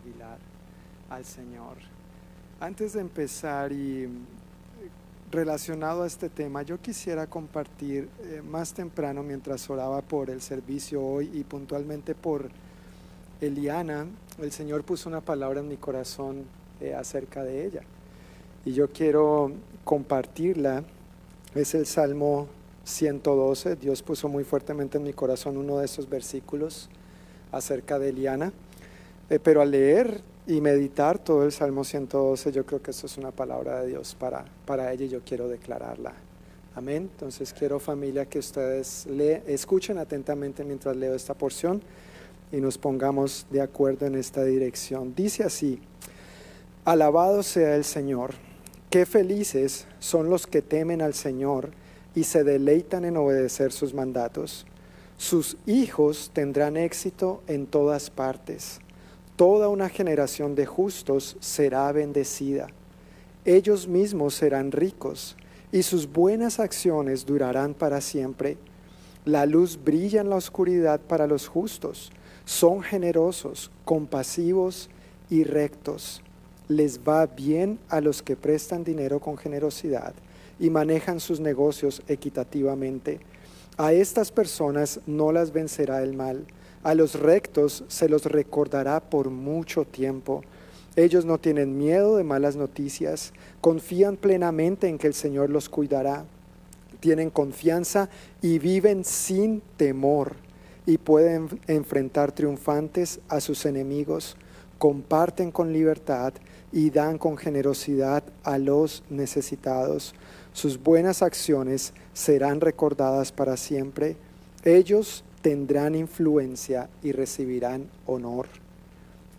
Aguilar al Señor. Antes de empezar y relacionado a este tema, yo quisiera compartir eh, más temprano mientras oraba por el servicio hoy y puntualmente por Eliana, el Señor puso una palabra en mi corazón eh, acerca de ella. Y yo quiero compartirla. Es el Salmo 112. Dios puso muy fuertemente en mi corazón uno de esos versículos acerca de Eliana. Eh, pero al leer y meditar todo el Salmo 112, yo creo que eso es una palabra de Dios para, para ella y yo quiero declararla. Amén. Entonces quiero familia que ustedes le, escuchen atentamente mientras leo esta porción y nos pongamos de acuerdo en esta dirección. Dice así, alabado sea el Señor, qué felices son los que temen al Señor y se deleitan en obedecer sus mandatos. Sus hijos tendrán éxito en todas partes toda una generación de justos será bendecida. Ellos mismos serán ricos y sus buenas acciones durarán para siempre. La luz brilla en la oscuridad para los justos. Son generosos, compasivos y rectos. Les va bien a los que prestan dinero con generosidad y manejan sus negocios equitativamente. A estas personas no las vencerá el mal a los rectos se los recordará por mucho tiempo. Ellos no tienen miedo de malas noticias, confían plenamente en que el Señor los cuidará, tienen confianza y viven sin temor y pueden enfrentar triunfantes a sus enemigos, comparten con libertad y dan con generosidad a los necesitados. Sus buenas acciones serán recordadas para siempre. Ellos tendrán influencia y recibirán honor.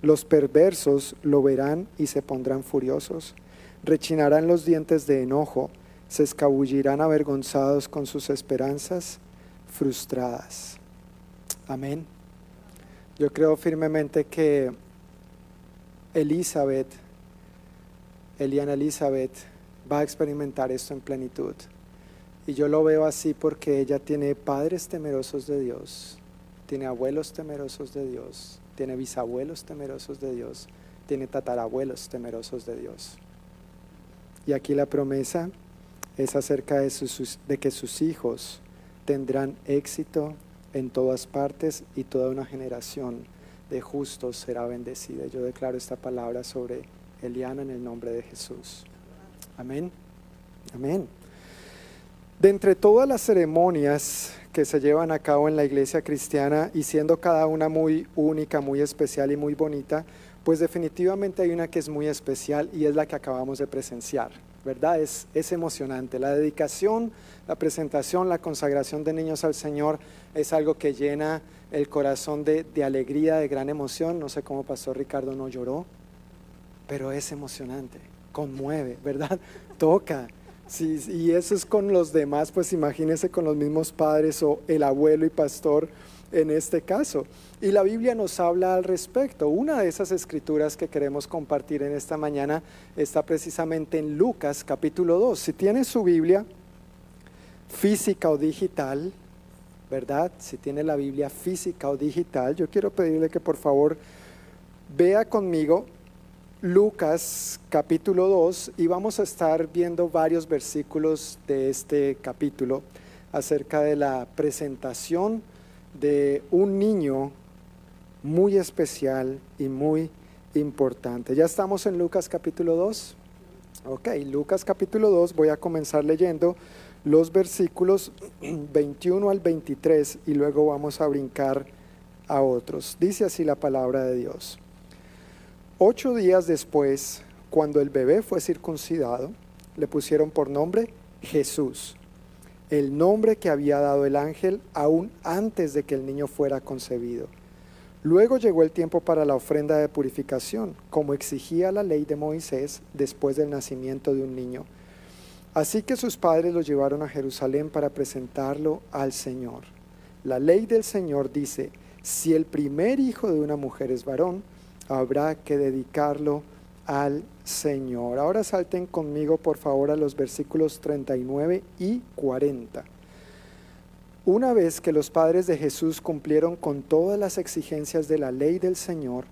Los perversos lo verán y se pondrán furiosos, rechinarán los dientes de enojo, se escabullirán avergonzados con sus esperanzas frustradas. Amén. Yo creo firmemente que Elizabeth, Eliana Elizabeth, va a experimentar esto en plenitud. Y yo lo veo así porque ella tiene padres temerosos de Dios, tiene abuelos temerosos de Dios, tiene bisabuelos temerosos de Dios, tiene tatarabuelos temerosos de Dios. Y aquí la promesa es acerca de, de que sus hijos tendrán éxito en todas partes y toda una generación de justos será bendecida. Yo declaro esta palabra sobre Eliana en el nombre de Jesús. Amén. Amén. De entre todas las ceremonias que se llevan a cabo en la iglesia cristiana y siendo cada una muy única, muy especial y muy bonita, pues definitivamente hay una que es muy especial y es la que acabamos de presenciar, ¿verdad? Es, es emocionante. La dedicación, la presentación, la consagración de niños al Señor es algo que llena el corazón de, de alegría, de gran emoción. No sé cómo Pastor Ricardo no lloró, pero es emocionante, conmueve, ¿verdad? Toca. Sí, y eso es con los demás, pues imagínese con los mismos padres o el abuelo y pastor en este caso. Y la Biblia nos habla al respecto. Una de esas escrituras que queremos compartir en esta mañana está precisamente en Lucas capítulo 2. Si tiene su Biblia física o digital, ¿verdad? Si tiene la Biblia física o digital, yo quiero pedirle que por favor vea conmigo Lucas capítulo 2 y vamos a estar viendo varios versículos de este capítulo acerca de la presentación de un niño muy especial y muy importante. ¿Ya estamos en Lucas capítulo 2? Ok, Lucas capítulo 2 voy a comenzar leyendo los versículos 21 al 23 y luego vamos a brincar a otros. Dice así la palabra de Dios. Ocho días después, cuando el bebé fue circuncidado, le pusieron por nombre Jesús, el nombre que había dado el ángel aún antes de que el niño fuera concebido. Luego llegó el tiempo para la ofrenda de purificación, como exigía la ley de Moisés después del nacimiento de un niño. Así que sus padres lo llevaron a Jerusalén para presentarlo al Señor. La ley del Señor dice, si el primer hijo de una mujer es varón, habrá que dedicarlo al Señor. Ahora salten conmigo por favor a los versículos 39 y 40. Una vez que los padres de Jesús cumplieron con todas las exigencias de la ley del Señor,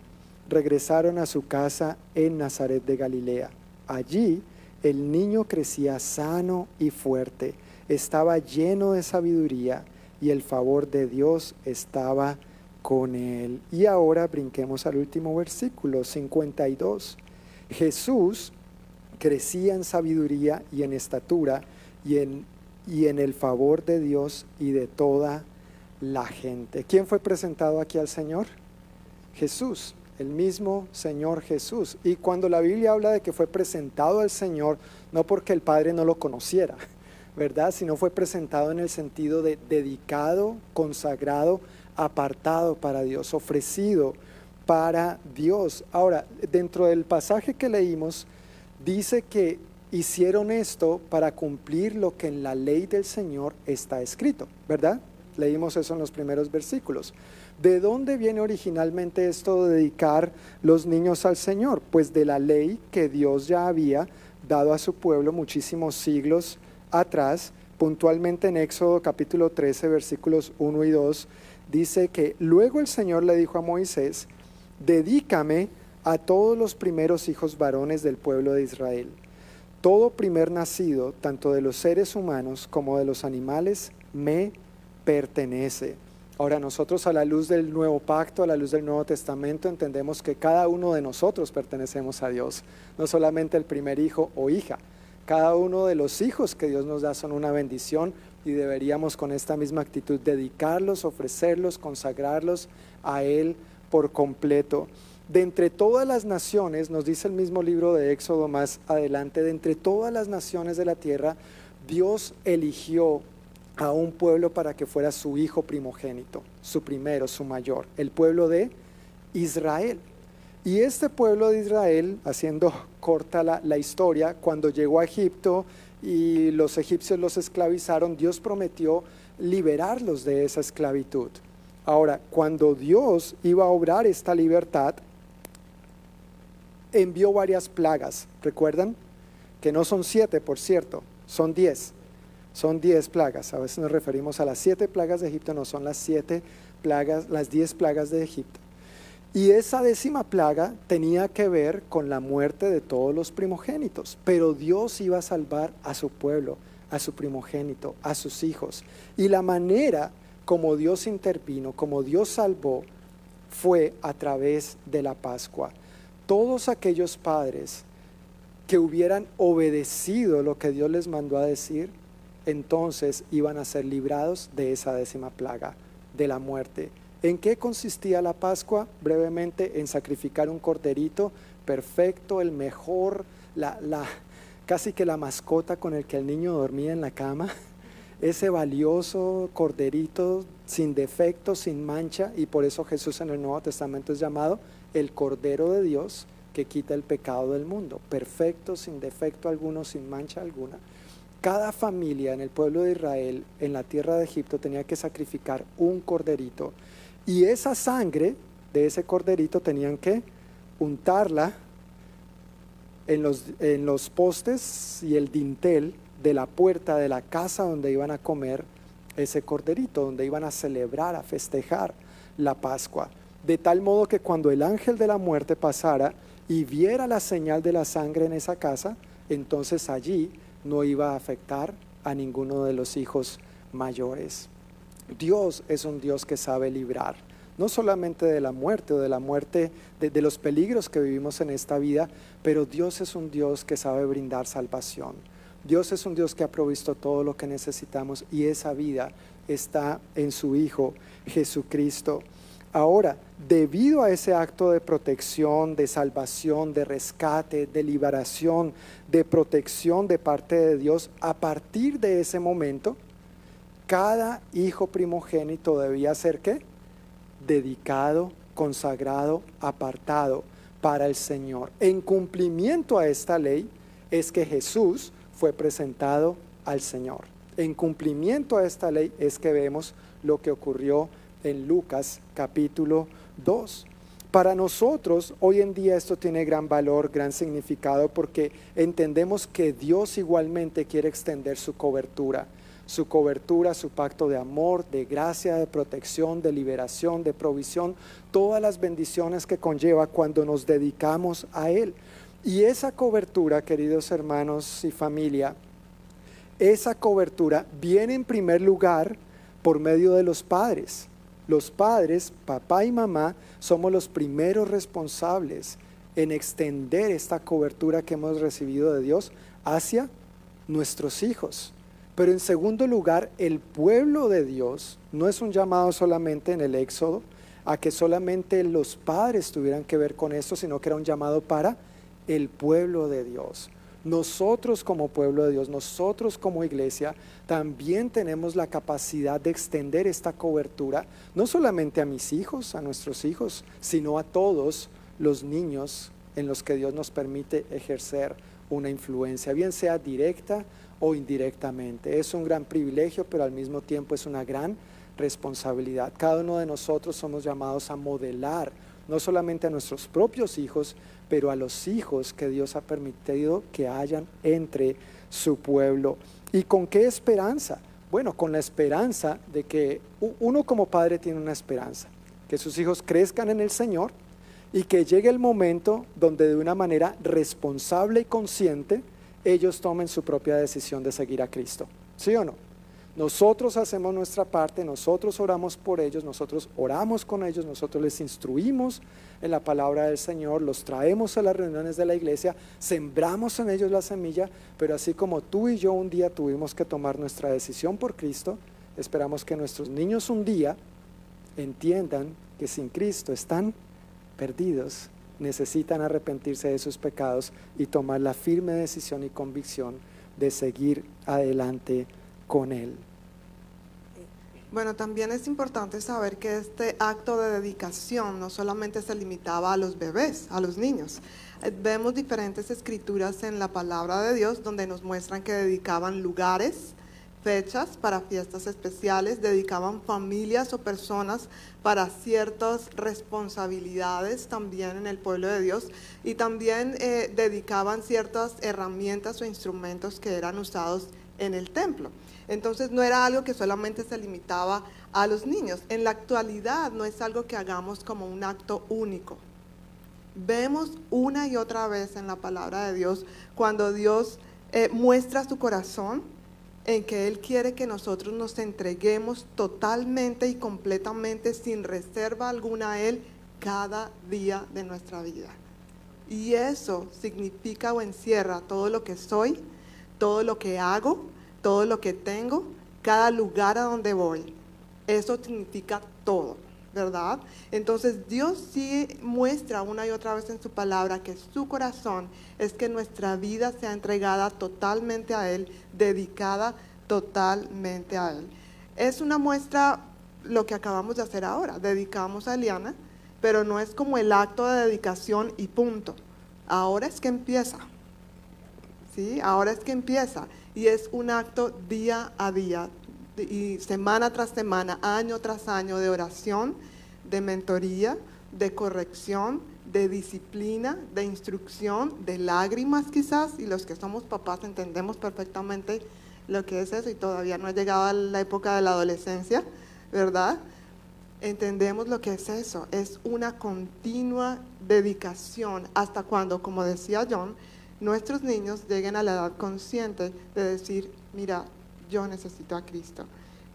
regresaron a su casa en Nazaret de Galilea. Allí el niño crecía sano y fuerte, estaba lleno de sabiduría y el favor de Dios estaba con él. Y ahora brinquemos al último versículo, 52. Jesús crecía en sabiduría y en estatura y en, y en el favor de Dios y de toda la gente. ¿Quién fue presentado aquí al Señor? Jesús, el mismo Señor Jesús. Y cuando la Biblia habla de que fue presentado al Señor, no porque el Padre no lo conociera, ¿verdad? Sino fue presentado en el sentido de dedicado, consagrado, apartado para Dios, ofrecido para Dios. Ahora, dentro del pasaje que leímos, dice que hicieron esto para cumplir lo que en la ley del Señor está escrito, ¿verdad? Leímos eso en los primeros versículos. ¿De dónde viene originalmente esto de dedicar los niños al Señor? Pues de la ley que Dios ya había dado a su pueblo muchísimos siglos atrás, puntualmente en Éxodo capítulo 13, versículos 1 y 2, dice que luego el Señor le dijo a Moisés, dedícame a todos los primeros hijos varones del pueblo de Israel. Todo primer nacido, tanto de los seres humanos como de los animales, me pertenece. Ahora nosotros a la luz del nuevo pacto, a la luz del Nuevo Testamento, entendemos que cada uno de nosotros pertenecemos a Dios, no solamente el primer hijo o hija. Cada uno de los hijos que Dios nos da son una bendición y deberíamos con esta misma actitud dedicarlos, ofrecerlos, consagrarlos a Él por completo. De entre todas las naciones, nos dice el mismo libro de Éxodo más adelante, de entre todas las naciones de la tierra, Dios eligió a un pueblo para que fuera su hijo primogénito, su primero, su mayor, el pueblo de Israel. Y este pueblo de Israel, haciendo corta la, la, historia, cuando llegó a Egipto y los egipcios los esclavizaron, Dios prometió liberarlos de esa esclavitud. Ahora, cuando Dios iba a obrar esta libertad, envió varias plagas, ¿recuerdan? Que no son siete, por cierto, son diez. Son diez plagas. A veces nos referimos a las siete plagas de Egipto, no son las siete plagas, las diez plagas de Egipto. Y esa décima plaga tenía que ver con la muerte de todos los primogénitos, pero Dios iba a salvar a su pueblo, a su primogénito, a sus hijos. Y la manera como Dios intervino, como Dios salvó, fue a través de la Pascua. Todos aquellos padres que hubieran obedecido lo que Dios les mandó a decir, entonces iban a ser librados de esa décima plaga, de la muerte. ¿En qué consistía la Pascua? Brevemente, en sacrificar un corderito perfecto, el mejor, la, casi que la mascota con el que el niño dormía en la cama, ese valioso corderito sin defecto, sin mancha, y por eso Jesús en el Nuevo Testamento es llamado el Cordero de Dios que quita el pecado del mundo, perfecto, sin defecto alguno, sin mancha alguna. Cada familia en el pueblo de Israel, en la tierra de Egipto, tenía que sacrificar un corderito. Y esa sangre de ese corderito tenían que untarla en los, en los postes y el dintel de la puerta de la casa donde iban a comer ese corderito, donde iban a celebrar, a festejar la Pascua. De tal modo que cuando el ángel de la muerte pasara y viera la señal de la sangre en esa casa, entonces allí no iba a afectar a ninguno de los hijos mayores. Dios es un Dios que sabe librar, no solamente de la muerte o de la muerte, de, los peligros que vivimos en esta vida, pero Dios es un Dios que sabe brindar salvación. Dios es un Dios que ha provisto todo lo que necesitamos y esa vida está en su Hijo Jesucristo. Ahora, debido a ese acto de protección, de salvación, de rescate, de liberación, de protección de parte de Dios, a partir de ese momento, cada hijo primogénito debía ser qué? Dedicado, consagrado, apartado para el Señor. En cumplimiento a esta ley es que Jesús fue presentado al Señor. En cumplimiento a esta ley es que vemos lo que ocurrió en Lucas capítulo 2. Para nosotros hoy en día esto tiene gran valor, gran significado, porque entendemos que Dios igualmente quiere extender su cobertura, su cobertura, su pacto de amor, de gracia, de protección, de liberación, de provisión, todas las bendiciones que conlleva cuando nos dedicamos a Él. Y esa cobertura, queridos hermanos y familia, esa cobertura viene en primer lugar por medio de los padres. Los padres, papá y mamá, somos los primeros responsables en extender esta cobertura que hemos recibido de Dios hacia nuestros hijos. Pero en segundo lugar, el pueblo de Dios no es un llamado solamente en el Éxodo a que solamente los padres tuvieran que ver con esto, sino que era un llamado para el pueblo de Dios. Nosotros como pueblo de Dios, nosotros como iglesia, también tenemos la capacidad de extender esta cobertura, no solamente a mis hijos, a nuestros hijos, sino a todos los niños en los que Dios nos permite ejercer una influencia, bien sea directa o indirectamente. Es un gran privilegio, pero al mismo tiempo es una gran responsabilidad. Cada uno de nosotros somos llamados a modelar, no solamente a nuestros propios hijos, pero a los hijos que Dios ha permitido que hayan entre su pueblo. ¿Y con qué esperanza? Bueno, con la esperanza de que uno como padre tiene una esperanza, que sus hijos crezcan en el Señor y que llegue el momento donde de una manera responsable y consciente ellos tomen su propia decisión de seguir a Cristo. ¿Sí o no? Nosotros hacemos nuestra parte, nosotros oramos por ellos, nosotros oramos con ellos, nosotros les instruimos en la palabra del Señor, los traemos a las reuniones de la iglesia, sembramos en ellos la semilla, pero así como tú y yo un día tuvimos que tomar nuestra decisión por Cristo, esperamos que nuestros niños un día entiendan que sin Cristo están perdidos necesitan arrepentirse de sus pecados y tomar la firme decisión y convicción de seguir adelante con Él. Bueno, también es importante saber que este acto de dedicación no solamente se limitaba a los bebés, a los niños. Eh, vemos diferentes escrituras en la palabra de Dios donde nos muestran que dedicaban lugares, fechas para fiestas especiales, dedicaban familias o personas para ciertas responsabilidades también en el pueblo de Dios y también eh, dedicaban ciertas herramientas o instrumentos que eran usados en el templo. Entonces no era algo que solamente se limitaba a los niños. En la actualidad no es algo que hagamos como un acto único. Vemos una y otra vez en la palabra de Dios cuando Dios eh, muestra su corazón en que Él quiere que nosotros nos entreguemos totalmente y completamente sin reserva alguna a Él cada día de nuestra vida. Y eso significa o encierra todo lo que soy, todo lo que hago, todo lo que tengo, cada lugar a donde voy. Eso significa todo, ¿verdad? Entonces Dios sí muestra una y otra vez en su palabra que su corazón es que nuestra vida sea entregada totalmente a Él, dedicada totalmente a Él. Es una muestra lo que acabamos de hacer ahora, dedicamos a Eliana, pero no es como el acto de dedicación y punto. Ahora es que empieza. ¿Sí? Ahora es que empieza y es un acto día a día y semana tras semana, año tras año de oración, de mentoría, de corrección, de disciplina, de instrucción, de lágrimas quizás, y los que somos papás entendemos perfectamente lo que es eso y todavía no ha llegado a la época de la adolescencia, ¿verdad? Entendemos lo que es eso, es una continua dedicación hasta cuando, como decía John, nuestros niños lleguen a la edad consciente de decir, mira, yo necesito a Cristo.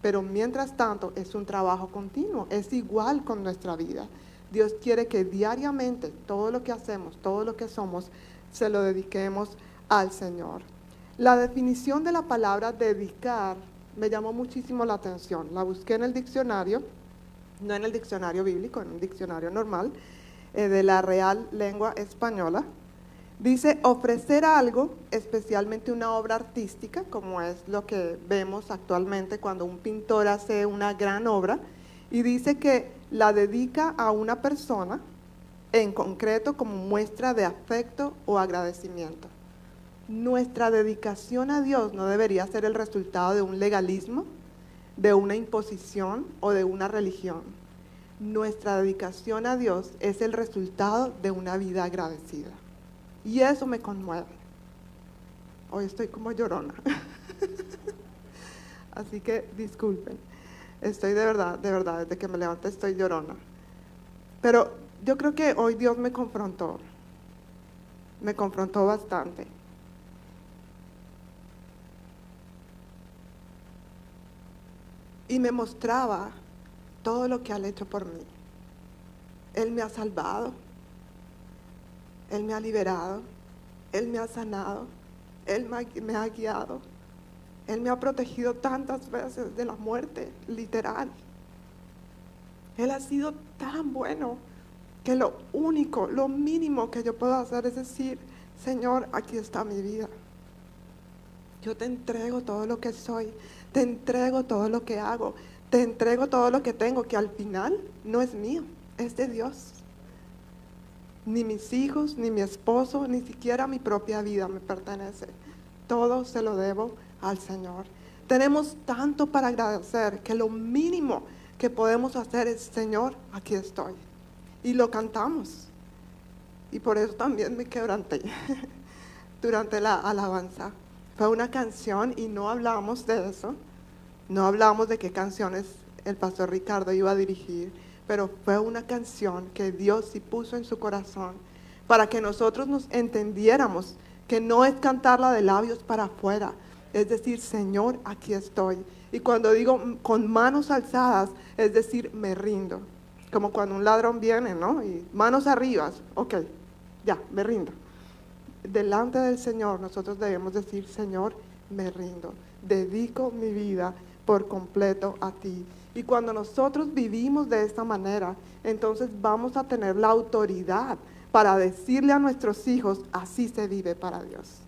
Pero mientras tanto es un trabajo continuo, es igual con nuestra vida. Dios quiere que diariamente todo lo que hacemos, todo lo que somos, se lo dediquemos al Señor. La definición de la palabra dedicar me llamó muchísimo la atención. La busqué en el diccionario, no en el diccionario bíblico, en un diccionario normal, eh, de la Real Lengua Española. Dice ofrecer algo, especialmente una obra artística, como es lo que vemos actualmente cuando un pintor hace una gran obra, y dice que la dedica a una persona en concreto como muestra de afecto o agradecimiento. Nuestra dedicación a Dios no debería ser el resultado de un legalismo, de una imposición o de una religión. Nuestra dedicación a Dios es el resultado de una vida agradecida. Y eso me conmueve. Hoy estoy como llorona. Así que disculpen. Estoy de verdad, de verdad, desde que me levanté estoy llorona. Pero yo creo que hoy Dios me confrontó. Me confrontó bastante. Y me mostraba todo lo que ha hecho por mí. Él me ha salvado. Él me ha liberado. Él me ha sanado. Él me ha guiado. Él me ha protegido tantas veces de la muerte, literal. Él ha sido tan bueno que lo único, lo mínimo que yo puedo hacer es decir, Señor, aquí está mi vida. Yo te entrego todo lo que soy, te entrego todo lo que hago, te entrego todo lo que tengo, que al final no es mío, es de Dios. Ni mis hijos, ni mi esposo, ni siquiera mi propia vida me pertenece. Todo se lo debo al Señor. Tenemos tanto para agradecer que lo mínimo que podemos hacer es, Señor, aquí estoy. Y lo cantamos. Y por eso también me quebranté durante la alabanza. Fue una canción y no hablamos de eso. No hablamos de qué canciones el pastor Ricardo iba a dirigir, pero fue una canción que Dios sí puso en su corazón para que nosotros nos entendiéramos que no es cantarla de labios para afuera, es decir, Señor, aquí estoy. Y cuando digo con manos alzadas, es decir, me rindo. Como cuando un ladrón viene, ¿no? Y manos arriba, ok, ya, me rindo. Delante del Señor nosotros debemos decir, Señor, me rindo. Dedico mi vida por completo a ti. Y cuando nosotros vivimos de esta manera, entonces vamos a tener la autoridad para decirle a nuestros hijos, así se vive para Dios.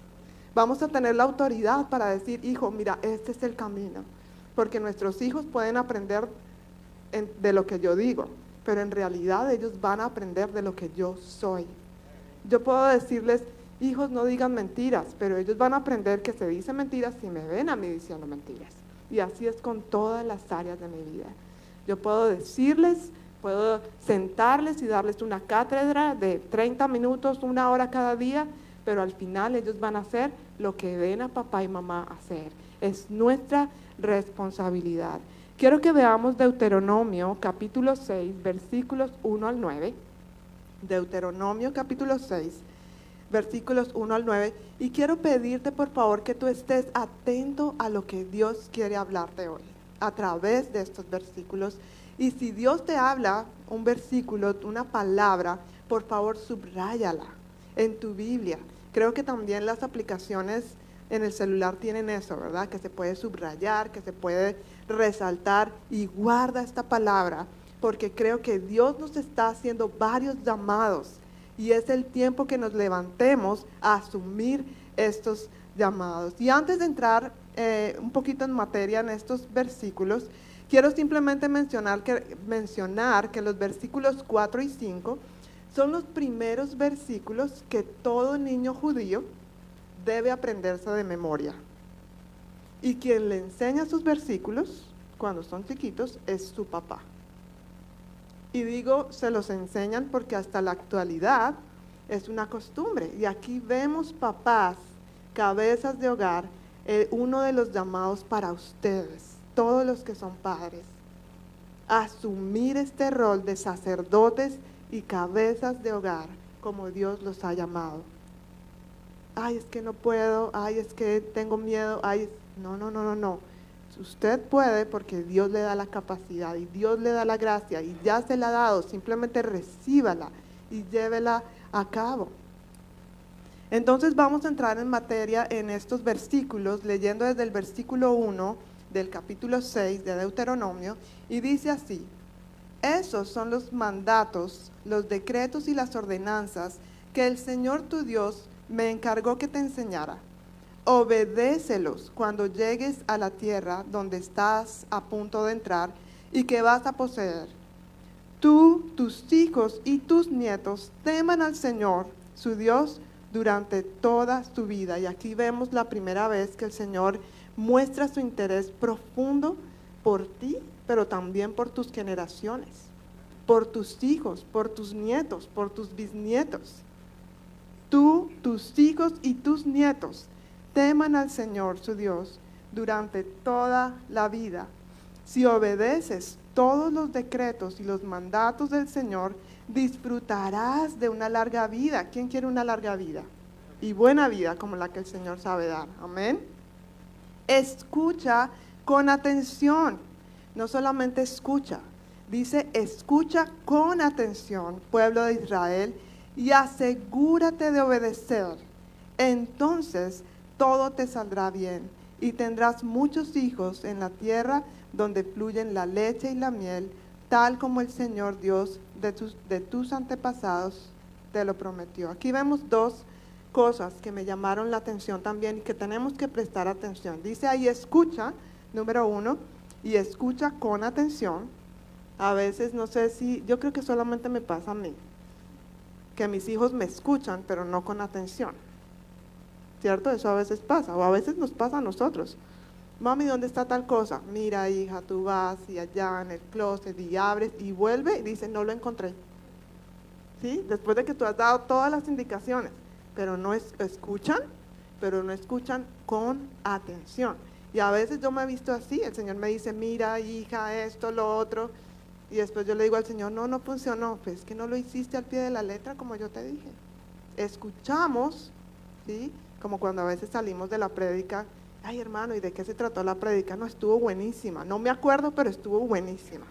Vamos a tener la autoridad para decir, hijo, mira, este es el camino. Porque nuestros hijos pueden aprender de lo que yo digo, pero en realidad ellos van a aprender de lo que yo soy. Yo puedo decirles, hijos, no digan mentiras, pero ellos van a aprender que se dicen mentiras si me ven a mí diciendo mentiras. Y así es con todas las áreas de mi vida. Yo puedo decirles, puedo sentarles y darles una cátedra de 30 minutos, una hora cada día, pero al final ellos van a hacer lo que ven a papá y mamá hacer. Es nuestra responsabilidad. Quiero que veamos Deuteronomio capítulo 6, versículos 1 al 9. Deuteronomio capítulo 6, versículos 1 al 9. Y quiero pedirte por favor que tú estés atento a lo que Dios quiere hablarte hoy a través de estos versículos. Y si Dios te habla un versículo, una palabra, por favor subráyala en tu Biblia. Creo que también las aplicaciones en el celular tienen eso, ¿verdad? Que se puede subrayar, que se puede resaltar y guarda esta palabra, porque creo que Dios nos está haciendo varios llamados y es el tiempo que nos levantemos a asumir estos llamados. Y antes de entrar eh, un poquito en materia en estos versículos, quiero simplemente mencionar que, mencionar que los versículos 4 y 5 son los primeros versículos que todo niño judío debe aprenderse de memoria. Y quien le enseña sus versículos cuando son chiquitos es su papá. Y digo, se los enseñan porque hasta la actualidad es una costumbre. Y aquí vemos papás, cabezas de hogar, eh, uno de los llamados para ustedes, todos los que son padres, asumir este rol de sacerdotes y cabezas de hogar como Dios los ha llamado. Ay, es que no puedo, ay, es que tengo miedo, ay, no, no, no, no, no. Usted puede porque Dios le da la capacidad y Dios le da la gracia y ya se la ha dado, simplemente recíbala y llévela a cabo. Entonces vamos a entrar en materia en estos versículos, leyendo desde el versículo 1 del capítulo 6 de Deuteronomio, y dice así, esos son los mandatos, los decretos y las ordenanzas que el Señor tu Dios me encargó que te enseñara. Obedécelos cuando llegues a la tierra donde estás a punto de entrar y que vas a poseer. Tú, tus hijos y tus nietos teman al Señor, su Dios, durante toda tu vida. Y aquí vemos la primera vez que el Señor muestra su interés profundo por ti pero también por tus generaciones, por tus hijos, por tus nietos, por tus bisnietos. Tú, tus hijos y tus nietos teman al Señor su Dios durante toda la vida. Si obedeces todos los decretos y los mandatos del Señor, disfrutarás de una larga vida. ¿Quién quiere una larga vida? Y buena vida como la que el Señor sabe dar. Amén. Escucha con atención. No solamente escucha, dice escucha con atención, pueblo de Israel, y asegúrate de obedecer. Entonces todo te saldrá bien y tendrás muchos hijos en la tierra donde fluyen la leche y la miel, tal como el Señor Dios de tus, antepasados te lo prometió. Aquí vemos dos cosas que me llamaron la atención también y que tenemos que prestar atención. Dice ahí escucha, número uno, y escucha con atención. A veces no sé si, yo creo que solamente me pasa a mí, que mis hijos me escuchan, pero no con atención. ¿Cierto? Eso a veces pasa, o a veces nos pasa a nosotros. Mami, ¿dónde está tal cosa? Mira, hija, tú vas y allá en el closet y abres y vuelve y dice, no lo encontré. ¿Sí? Después de que tú has dado todas las indicaciones, pero no es, escuchan, pero no escuchan con atención. Y a veces yo me he visto así, el Señor me dice, mira, hija, esto, lo otro, y después yo le digo al Señor, no, no funcionó, pues es que no lo hiciste al pie de la letra como yo te dije. Escuchamos, ¿sí? Como cuando a veces salimos de la prédica ay hermano, ¿y de qué se trató la prédica? No, estuvo buenísima. No me acuerdo, pero estuvo buenísima.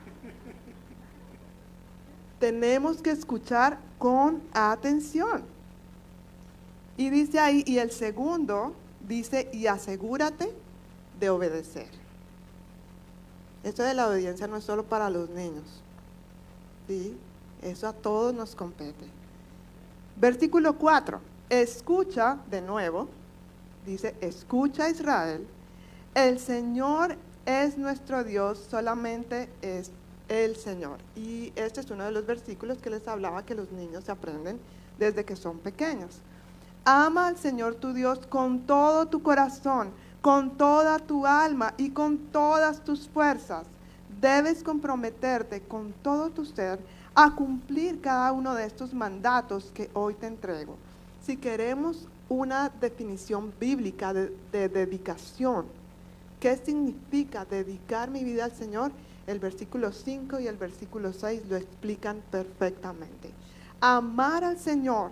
Tenemos que escuchar con atención. Y dice ahí, y el segundo dice, y asegúrate de obedecer. Esto de la obediencia no es solo para los niños. ¿sí? Eso a todos nos compete. Versículo 4. Escucha de nuevo dice, escucha Israel, el Señor es nuestro Dios, solamente es el Señor. Y este es uno de los versículos que les hablaba que los niños se aprenden desde que son pequeños. Ama al Señor tu Dios con todo tu corazón, con toda tu alma y con todas tus fuerzas. Debes comprometerte con todo tu ser a cumplir cada uno de estos mandatos que hoy te entrego. Si queremos una definición bíblica de, dedicación. ¿Qué significa dedicar mi vida al Señor? El versículo 5 y el versículo 6 lo explican perfectamente. Amar al Señor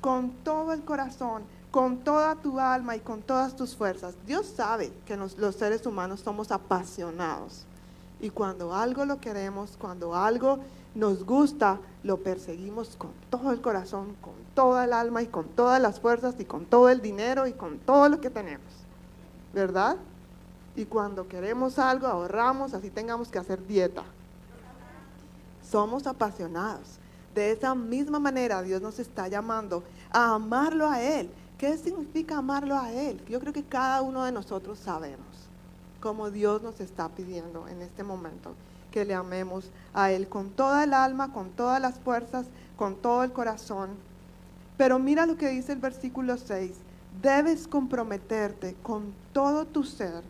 con todo el corazón, con toda tu alma y con todas tus fuerzas. Dios sabe que los seres humanos somos apasionados. Y cuando algo lo queremos, cuando algo nos gusta, lo perseguimos con todo el corazón, con toda el alma y con todas las fuerzas y con todo el dinero y con todo lo que tenemos. ¿Verdad? Y cuando queremos algo, ahorramos, así tengamos que hacer dieta. Somos apasionados. De esa misma manera Dios nos está llamando a amarlo a Él. ¿Qué significa amarlo a Él? Yo creo que cada uno de nosotros sabemos cómo Dios nos está pidiendo en este momento que le amemos a Él con toda el alma, con todas las fuerzas, con todo el corazón. Pero mira lo que dice el versículo 6. Debes comprometerte con todo tu ser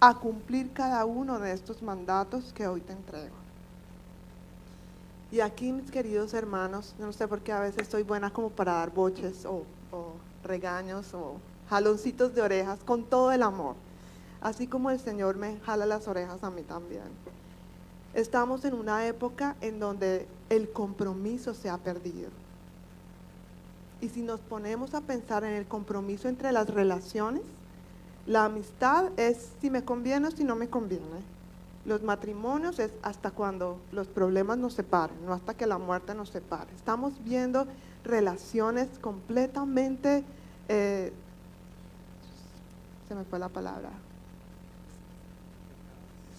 a cumplir cada uno de estos mandatos que hoy te entrego. Y aquí, mis queridos hermanos, no sé por qué a veces soy buena como para dar boches o, o regaños o jaloncitos de orejas con todo el amor. Así como el Señor me jala las orejas a mí también. Estamos en una época en donde el compromiso se ha perdido. Y si nos ponemos a pensar en el compromiso entre las relaciones, la amistad es si me conviene o si no me conviene. Los matrimonios es hasta cuando los problemas nos separen, no hasta que la muerte nos separe. Estamos viendo relaciones completamente, eh, se me fue la palabra,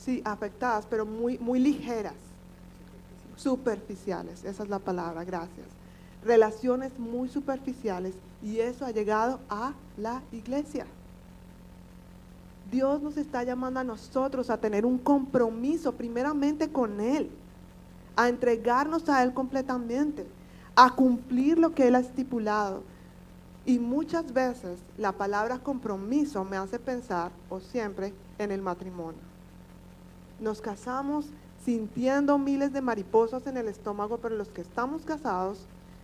sí, afectadas, pero muy, muy ligeras, superficiales, esa es la palabra, gracias. Relaciones muy superficiales y eso ha llegado a la iglesia. Dios nos está llamando a nosotros a tener un compromiso primeramente con Él, a entregarnos a Él completamente, a cumplir lo que Él ha estipulado. Y muchas veces la palabra compromiso me hace pensar, o siempre, en el matrimonio nos casamos sintiendo miles de mariposas en el estómago, pero los que estamos casados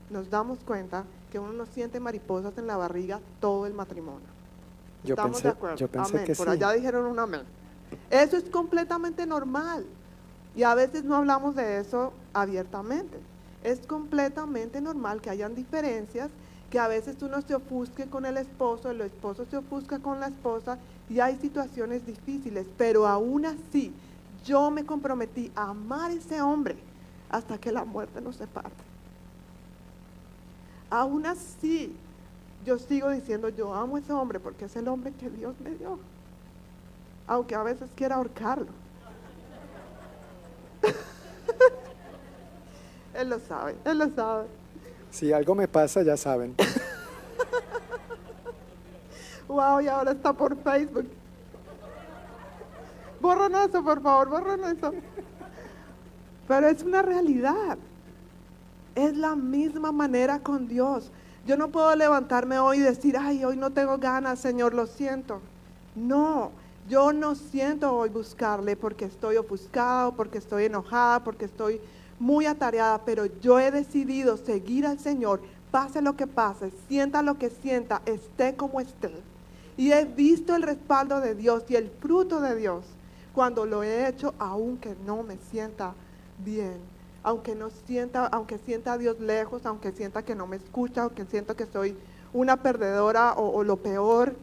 nos damos cuenta que uno no siente mariposas en la barriga todo el matrimonio. Yo ¿Estamos pensé- de acuerdo? yo pensé amén. que Por sí. allá dijeron un amén. Eso es completamente normal. Y a veces no hablamos de eso abiertamente. Es completamente normal que hayan diferencias, que a veces uno se ofusque con el esposo, el esposo se ofusca con la esposa y hay situaciones difíciles, pero aún así yo me comprometí a amar a ese hombre hasta que la muerte nos separe. Aún así, yo sigo diciendo, yo amo a ese hombre porque es el hombre que Dios me dio. Aunque a veces quiera ahorcarlo. él lo sabe, él lo sabe. Si algo me pasa, ya saben. Wow, y ahora está por Facebook. Borran eso, por favor, borran eso. Pero es una realidad. Es la misma manera con Dios. Yo no puedo levantarme hoy y decir, ay, hoy no tengo ganas, Señor, lo siento. No, yo no siento hoy buscarle porque estoy ofuscado, porque estoy enojada, porque estoy muy atareada, pero yo he decidido seguir al Señor, pase lo que pase, sienta lo que sienta, esté como esté. Y he visto el respaldo de Dios y el fruto de Dios cuando lo he hecho, aunque no me sienta bien, aunque no sienta, aunque sienta a Dios lejos, aunque sienta que no me escucha, aunque siento que soy una perdedora o, o lo peor,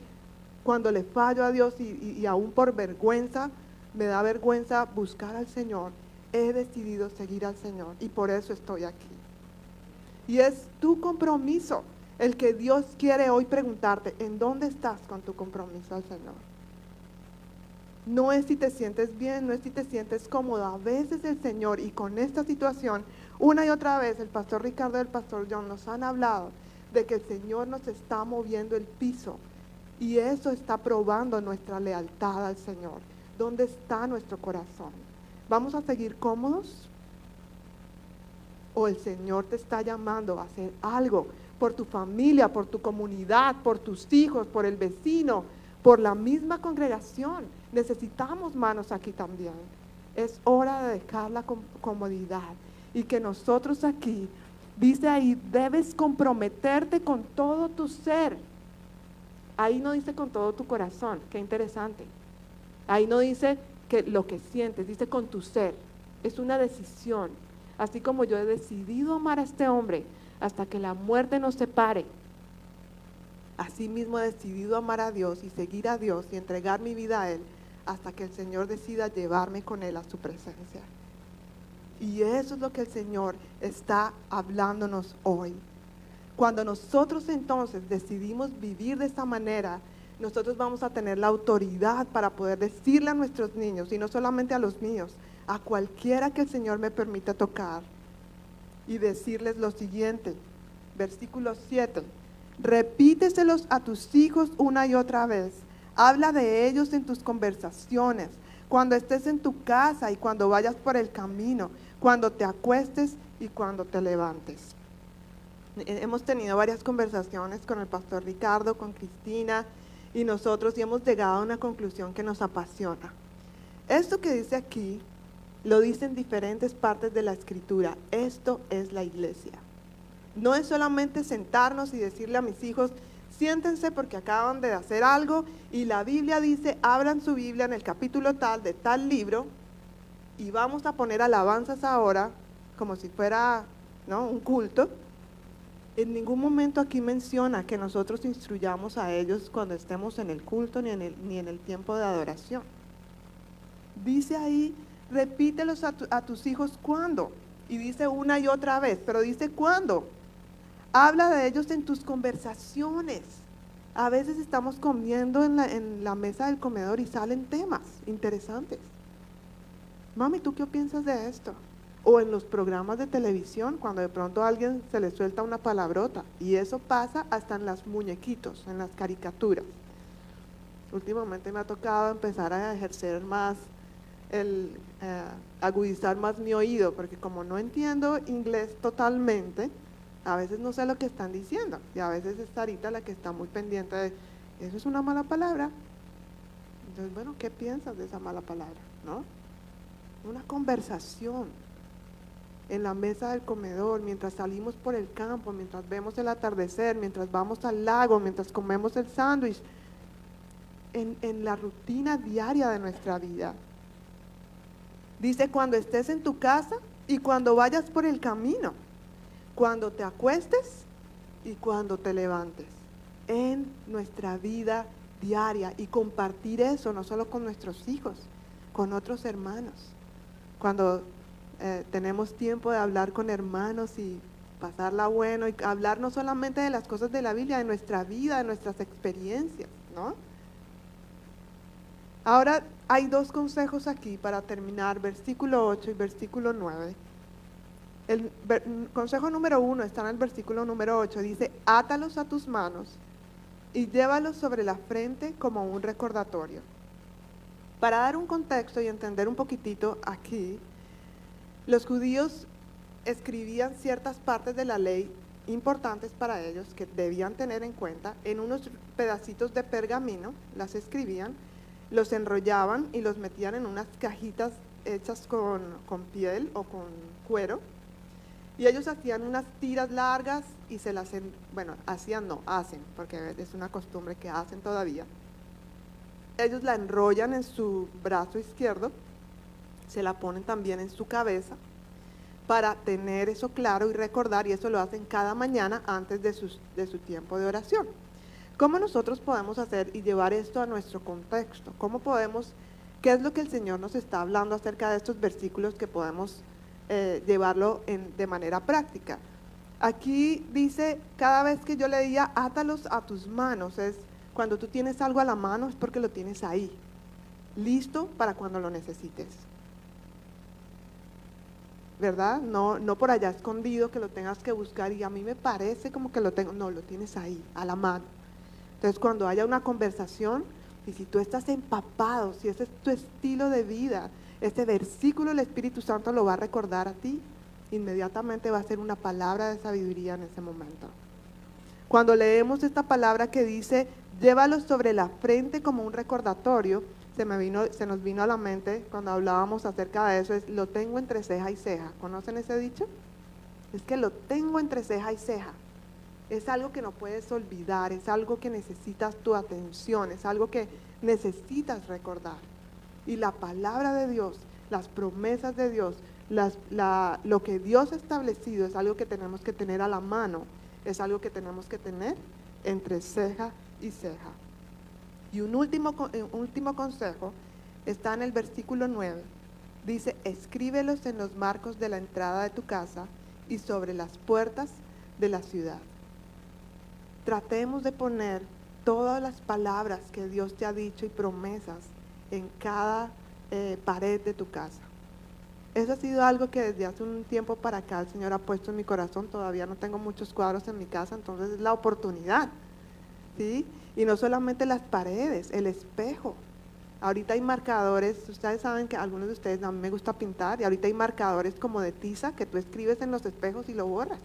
cuando le fallo a Dios y, y- y aún por vergüenza, me da vergüenza buscar al Señor, he decidido seguir al Señor y por eso estoy aquí. Y es tu compromiso el que Dios quiere hoy preguntarte, ¿en dónde estás con tu compromiso al Señor? No es si te sientes bien, no es si te sientes cómodo. A veces el Señor, y con esta situación, una y otra vez, el pastor Ricardo y el pastor John nos han hablado de que el Señor nos está moviendo el piso. Y eso está probando nuestra lealtad al Señor. ¿Dónde está nuestro corazón? ¿Vamos a seguir cómodos? ¿O el Señor te está llamando a hacer algo por tu familia, por tu comunidad, por tus hijos, por el vecino, por la misma congregación? Necesitamos manos aquí también. Es hora de dejar la com- comodidad y que nosotros aquí, dice ahí, debes comprometerte con todo tu ser. Ahí no dice con todo tu corazón, qué interesante. Ahí no dice que lo que sientes, dice con tu ser. Es una decisión. Así como yo he decidido amar a este hombre hasta que la muerte nos separe. Así mismo he decidido amar a Dios y seguir a Dios y entregar mi vida a Él hasta que el Señor decida llevarme con Él a su presencia. Y eso es lo que el Señor está hablándonos hoy. Cuando nosotros entonces decidimos vivir de esta manera, nosotros vamos a tener la autoridad para poder decirle a nuestros niños, y no solamente a los míos, a cualquiera que el Señor me permita tocar, y decirles lo siguiente, versículo 7, repíteselos a tus hijos una y otra vez, habla de ellos en tus conversaciones, cuando estés en tu casa y cuando vayas por el camino, cuando te acuestes y cuando te levantes. Hemos tenido varias conversaciones con el pastor Ricardo, con Cristina y nosotros y hemos llegado a una conclusión que nos apasiona. Esto que dice aquí lo dice en diferentes partes de la escritura. Esto es la iglesia. No es solamente sentarnos y decirle a mis hijos, siéntense porque acaban de hacer algo y la Biblia dice, abran su Biblia en el capítulo tal de tal libro y vamos a poner alabanzas ahora como si fuera ¿no? un culto. En ningún momento aquí menciona que nosotros instruyamos a ellos cuando estemos en el culto ni en el, ni en el tiempo de adoración. Dice ahí, repítelos a, tu- a tus hijos cuándo. Y dice una y otra vez, pero dice cuándo. Habla de ellos en tus conversaciones. A veces estamos comiendo en la, mesa del comedor y salen temas interesantes. Mami, ¿tú qué piensas de esto? O en los programas de televisión, cuando de pronto a alguien se le suelta una palabrota. Y eso pasa hasta en los muñequitos, en las caricaturas. Últimamente me ha tocado empezar a ejercer más el eh, agudizar más mi oído, porque como no entiendo inglés totalmente, a veces no sé lo que están diciendo. Y a veces es Sarita la que está muy pendiente de, eso es una mala palabra. Entonces, bueno, ¿qué piensas de esa mala palabra? ¿No? Una conversación en la mesa del comedor, mientras salimos por el campo, mientras vemos el atardecer, mientras vamos al lago, mientras comemos el sándwich. en, en la rutina diaria de nuestra vida. Dice, cuando estés en tu casa y cuando vayas por el camino, cuando te acuestes y cuando te levantes, en nuestra vida diaria y compartir eso no solo con nuestros hijos, con otros hermanos. Cuando eh, tenemos tiempo de hablar con hermanos y pasarla bueno y hablar no solamente de las cosas de la Biblia, de nuestra vida, de nuestras experiencias, ¿no? Ahora hay dos consejos aquí para terminar, versículo 8 y versículo 9. El consejo número uno está en el versículo número 8, dice, átalos a tus manos y llévalos sobre la frente como un recordatorio. Para dar un contexto y entender un poquitito aquí, los judíos escribían ciertas partes de la ley importantes para ellos que debían tener en cuenta en unos pedacitos de pergamino, las escribían, los enrollaban y los metían en unas cajitas hechas con, con piel o con cuero. Y ellos hacían unas tiras largas y se las, bueno, hacían no, hacen, porque es una costumbre que hacen todavía. Ellos la enrollan en su brazo izquierdo, se la ponen también en su cabeza para tener eso claro y recordar, y eso lo hacen cada mañana antes de, de su tiempo de oración. ¿Cómo nosotros podemos hacer y llevar esto a nuestro contexto? ¿Cómo podemos, qué es lo que el Señor nos está hablando acerca de estos versículos que podemos eh, llevarlo de manera práctica? Aquí dice, cada vez que yo le diga, átalos a tus manos, es cuando tú tienes algo a la mano es porque lo tienes ahí, listo para cuando lo necesites. ¿verdad? No, no por allá escondido que lo tengas que buscar y a mí me parece como que lo tengo, no, lo tienes ahí, a la mano. Entonces, cuando haya una conversación, y si tú estás empapado, si ese es tu estilo de vida, este versículo el Espíritu Santo lo va a recordar a ti, inmediatamente va a ser una palabra de sabiduría en ese momento. Cuando leemos esta palabra que dice, llévalo sobre la frente como un recordatorio, se, me vino, se nos vino a la mente cuando hablábamos acerca de eso, es lo tengo entre ceja y ceja. ¿Conocen ese dicho? Es que lo tengo entre ceja y ceja es algo que no puedes olvidar, es algo que necesitas tu atención, es algo que necesitas recordar. Y la palabra de Dios, las promesas de Dios, lo que Dios ha establecido es algo que tenemos que tener a la mano, es algo que tenemos que tener entre ceja y ceja. Y un último, eh, un último consejo está en el versículo 9. Dice, escríbelos en los marcos de la entrada de tu casa y sobre las puertas de la ciudad tratemos de poner todas las palabras que Dios te ha dicho y promesas en cada eh, pared de tu casa. Eso ha sido algo que desde hace un tiempo para acá el Señor ha puesto en mi corazón. Todavía no tengo muchos cuadros en mi casa, entonces es la oportunidad. ¿sí? Y no solamente las paredes, el espejo. Ahorita hay marcadores, ustedes saben que algunos de ustedes a mí me gusta pintar, y ahorita hay marcadores como de tiza que tú escribes en los espejos y lo borras.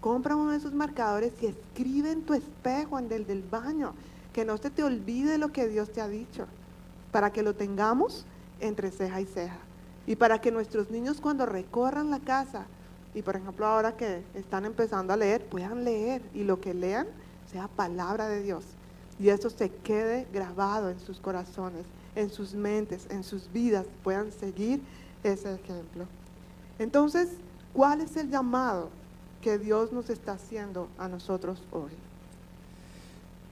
Compra uno de esos marcadores y escribe en tu espejo, en el del baño, que no se te olvide lo que Dios te ha dicho, para que lo tengamos entre ceja y ceja. Y para que nuestros niños cuando recorran la casa, y por ejemplo ahora que están empezando a leer, puedan leer y lo que lean sea palabra de Dios. Y eso se quede grabado en sus corazones, en sus mentes, en sus vidas, puedan seguir ese ejemplo. Entonces, ¿cuál es el llamado que Dios nos está haciendo a nosotros hoy.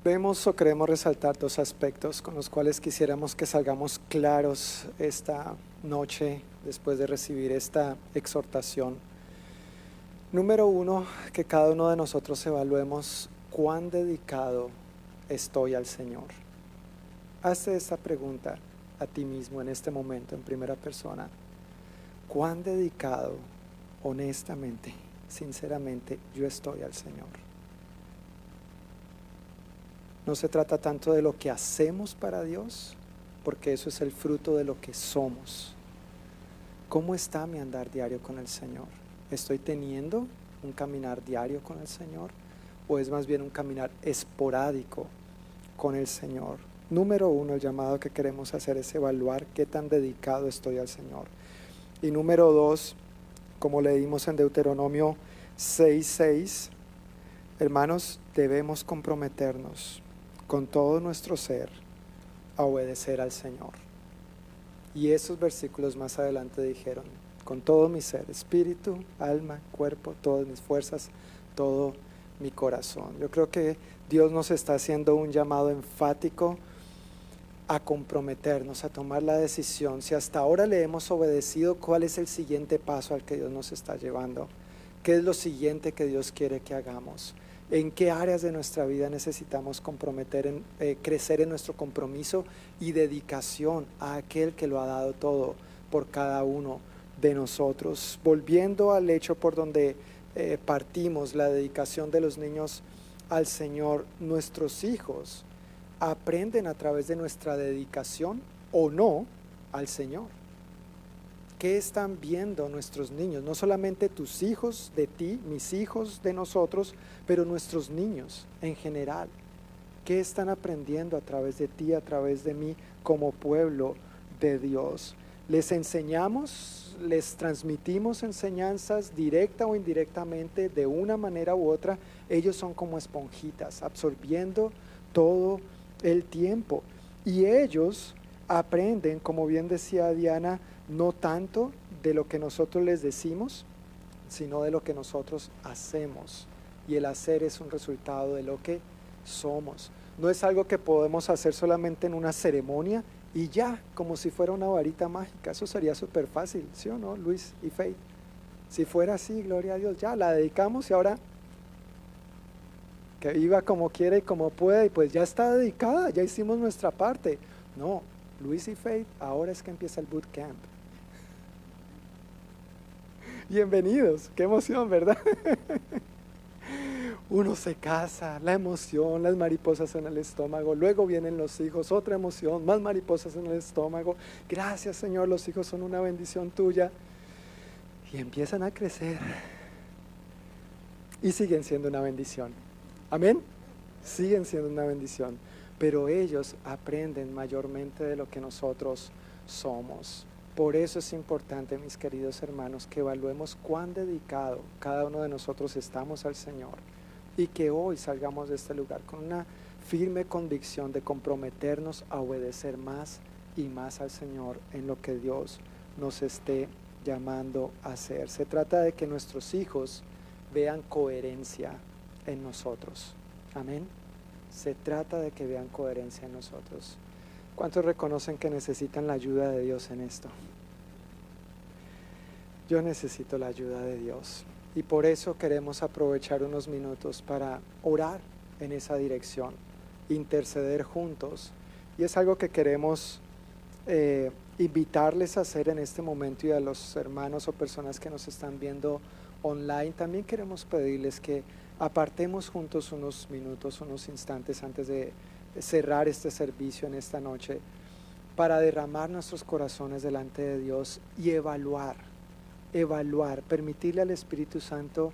Vemos o queremos resaltar dos aspectos con los cuales quisiéramos que salgamos claros esta noche después de recibir esta exhortación. Número uno, que cada uno de nosotros evaluemos cuán dedicado estoy al Señor. Hazte esta pregunta a ti mismo en este momento en primera persona. ¿Cuán dedicado, honestamente, sinceramente, yo estoy al Señor. No se trata tanto de lo que hacemos para Dios, porque eso es el fruto de lo que somos. ¿Cómo está mi andar diario con el Señor? ¿Estoy teniendo un caminar diario con el Señor? ¿O es más bien un caminar esporádico con el Señor? Número uno, el llamado que queremos hacer es evaluar qué tan dedicado estoy al Señor. Y número dos, como leímos en Deuteronomio 6:6, hermanos, debemos comprometernos con todo nuestro ser a obedecer al Señor. Y esos versículos más adelante dijeron, con todo mi ser, espíritu, alma, cuerpo, todas mis fuerzas, todo mi corazón. Yo creo que Dios nos está haciendo un llamado enfático a comprometernos, a tomar la decisión. Si hasta ahora le hemos obedecido, ¿cuál es el siguiente paso al que Dios nos está llevando? ¿Qué es lo siguiente que Dios quiere que hagamos? ¿En qué áreas de nuestra vida necesitamos comprometer, en, eh, crecer en nuestro compromiso y dedicación a aquel que lo ha dado todo por cada uno de nosotros? Volviendo al hecho por donde eh, partimos, la dedicación de los niños al Señor, nuestros hijos aprenden a través de nuestra dedicación o no al Señor. ¿Qué están viendo nuestros niños? No solamente tus hijos de ti, mis hijos de nosotros, pero nuestros niños en general. ¿Qué están aprendiendo a través de ti, a través de mí, como pueblo de Dios? Les enseñamos, les transmitimos enseñanzas directa o indirectamente, de una manera u otra. Ellos son como esponjitas, absorbiendo todo el tiempo. Y ellos aprenden, como bien decía Diana, no tanto de lo que nosotros les decimos, sino de lo que nosotros hacemos. Y el hacer es un resultado de lo que somos. No es algo que podemos hacer solamente en una ceremonia y ya, como si fuera una varita mágica. Eso sería súper fácil, ¿sí o no, Luis y Faith? Si fuera así, gloria a Dios, ya la dedicamos y ahora que viva como quiere y como puede, y pues ya está dedicada, ya hicimos nuestra parte. No, Luis y Faith, ahora es que empieza el bootcamp. Bienvenidos, qué emoción, ¿verdad? Uno se casa, la emoción, las mariposas en el estómago, luego vienen los hijos, otra emoción, más mariposas en el estómago. Gracias Señor, los hijos son una bendición tuya. Y empiezan a crecer y siguen siendo una bendición. Amén. Siguen siendo una bendición, pero ellos aprenden mayormente de lo que nosotros somos. Por eso es importante, mis queridos hermanos, que evaluemos cuán dedicado cada uno de nosotros estamos al Señor y que hoy salgamos de este lugar con una firme convicción de comprometernos a obedecer más y más al Señor en lo que Dios nos esté llamando a hacer. Se trata de que nuestros hijos vean coherencia en nosotros. Amén. Se trata de que vean coherencia en nosotros. ¿Cuántos reconocen que necesitan la ayuda de Dios en esto? Yo necesito la ayuda de Dios. Y por eso queremos aprovechar unos minutos para orar en esa dirección, interceder juntos. Y es algo que queremos eh, invitarles a hacer en este momento y a los hermanos o personas que nos están viendo online. También queremos pedirles que apartemos juntos unos minutos, unos instantes antes de cerrar este servicio en esta noche para derramar nuestros corazones delante de Dios y evaluar, evaluar, permitirle al Espíritu Santo,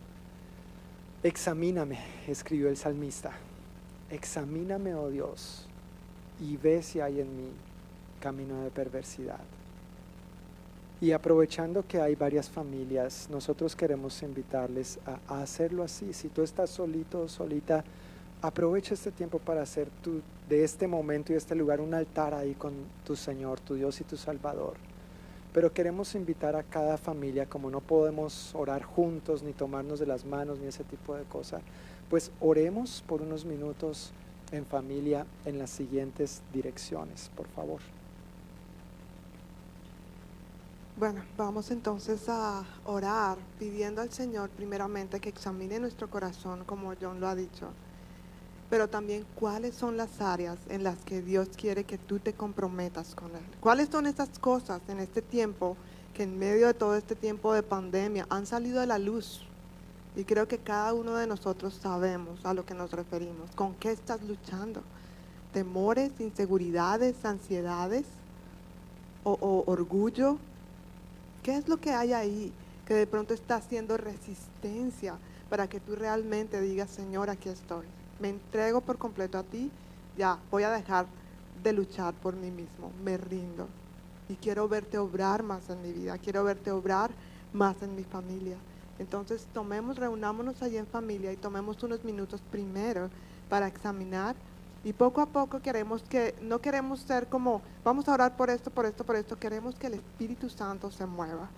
examíname, escribió el salmista, examíname, oh Dios, y ve si hay en mí camino de perversidad. Y aprovechando que hay varias familias, nosotros queremos invitarles a, hacerlo así. Si tú estás solito o solita, aprovecha este tiempo para hacer tu, de este momento y este lugar un altar ahí con tu Señor, tu Dios y tu Salvador. Pero queremos invitar a cada familia, como no podemos orar juntos, ni tomarnos de las manos, ni ese tipo de cosas, pues oremos por unos minutos en familia en las siguientes direcciones, por favor. Bueno, vamos entonces a orar pidiendo al Señor primeramente que examine nuestro corazón, como John lo ha dicho, pero también cuáles son las áreas en las que Dios quiere que tú te comprometas con Él. ¿Cuáles son estas cosas en este tiempo que en medio de todo este tiempo de pandemia han salido a la luz? Y creo que cada uno de nosotros sabemos a lo que nos referimos. ¿Con qué estás luchando? ¿Temores, inseguridades, ansiedades o orgullo? ¿Qué es lo que hay ahí que de pronto está haciendo resistencia para que tú realmente digas, Señor, aquí estoy? Me entrego por completo a ti, ya voy a dejar de luchar por mí mismo, me rindo. Y quiero verte obrar más en mi vida, quiero verte obrar más en mi familia. Entonces tomemos, reunámonos allí en familia y tomemos unos minutos primero para examinar Y poco a poco queremos que, no queremos ser como, vamos a orar por esto, por esto, por esto, queremos que el Espíritu Santo se mueva.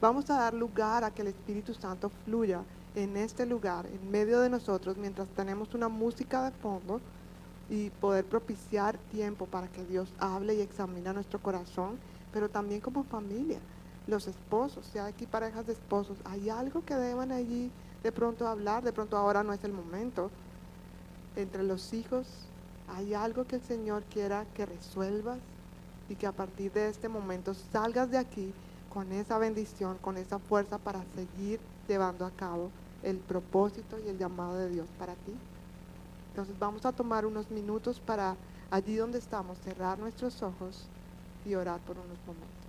Vamos a dar lugar a que el Espíritu Santo fluya en este lugar, en medio de nosotros, mientras tenemos una música de fondo y poder propiciar tiempo para que Dios hable y examine nuestro corazón, pero también como familia, los esposos, si hay aquí parejas de esposos, hay algo que deban allí de pronto hablar, de pronto ahora no es el momento, entre los hijos, hay algo que el Señor quiera que resuelvas y que a partir de este momento salgas de aquí con esa bendición, con esa fuerza para seguir llevando a cabo el propósito y el llamado de Dios para ti. Entonces vamos a tomar unos minutos para allí donde estamos, cerrar nuestros ojos y orar por unos momentos.